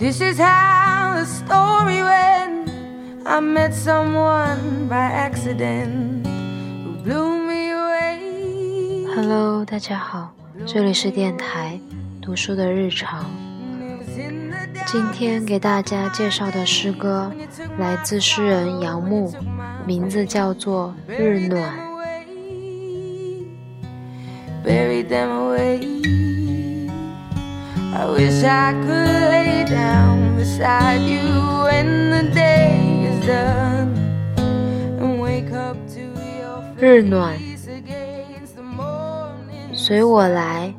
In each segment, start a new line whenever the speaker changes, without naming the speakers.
This is how the story went. I met someone by accident who blew me away.
Hello，大家好，这里是电台读书的日常。今天给大家介绍的诗歌来自诗人杨牧，名字叫做《日暖》。
Buried them away. I wish I could lay down beside you when the day is done and wake up to your，face against the morning
随我来，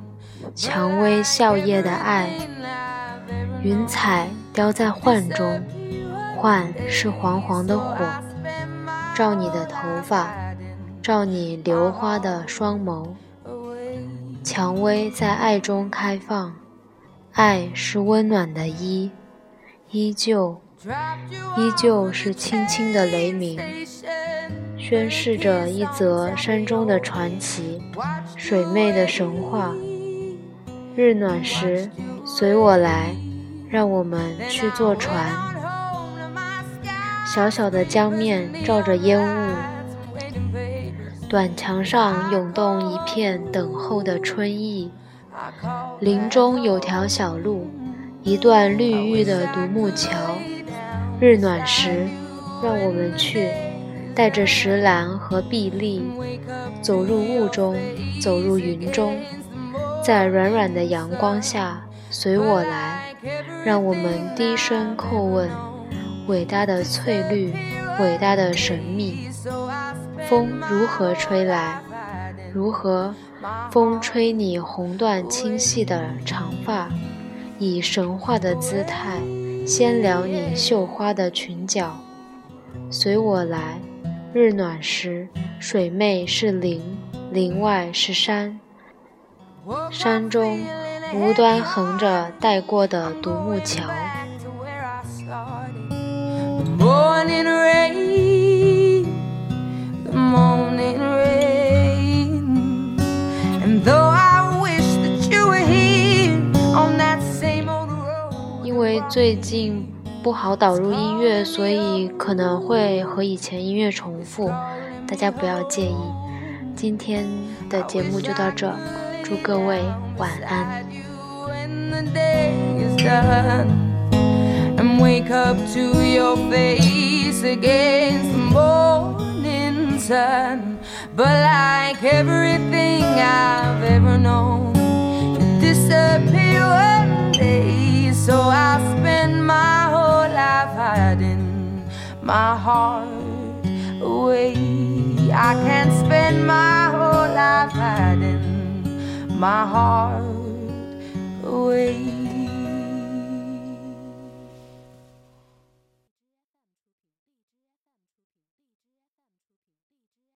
蔷薇笑靥的爱
，I've ever
云彩雕在幻中，幻是黄黄的火，照你的头发，照你流花的双眸。
away.
蔷薇在爱中开放，爱是温暖的衣，依旧，依旧是轻轻的雷鸣，宣示着一则山中的传奇，水妹的神话。日暖时，随我来，让我们去坐船。小小的江面罩着烟雾，短墙上涌动一片等候的春意。林中有条小路，一段绿玉的独木桥。日暖时，让我们去，带着石兰和碧丽，走入雾中，走入云中，在软软的阳光下，随我来，让我们低声叩问：伟大的翠绿，伟大的神秘。风如何吹来？如何？风吹你红缎轻细的长发，以神话的姿态掀撩你绣花的裙角。随我来，日暖时，水媚是林，林外是山，山中无端横着带过的独木桥。因为最近不好导入音乐，所以可能会和以前音乐重复，大家不要介意。今天的节目就到这，祝各位晚安。
beside you when the day is done and wake up to your face against the morning sun. But like everything I've ever known, hiding my heart away. I can't spend my whole life hiding my heart away.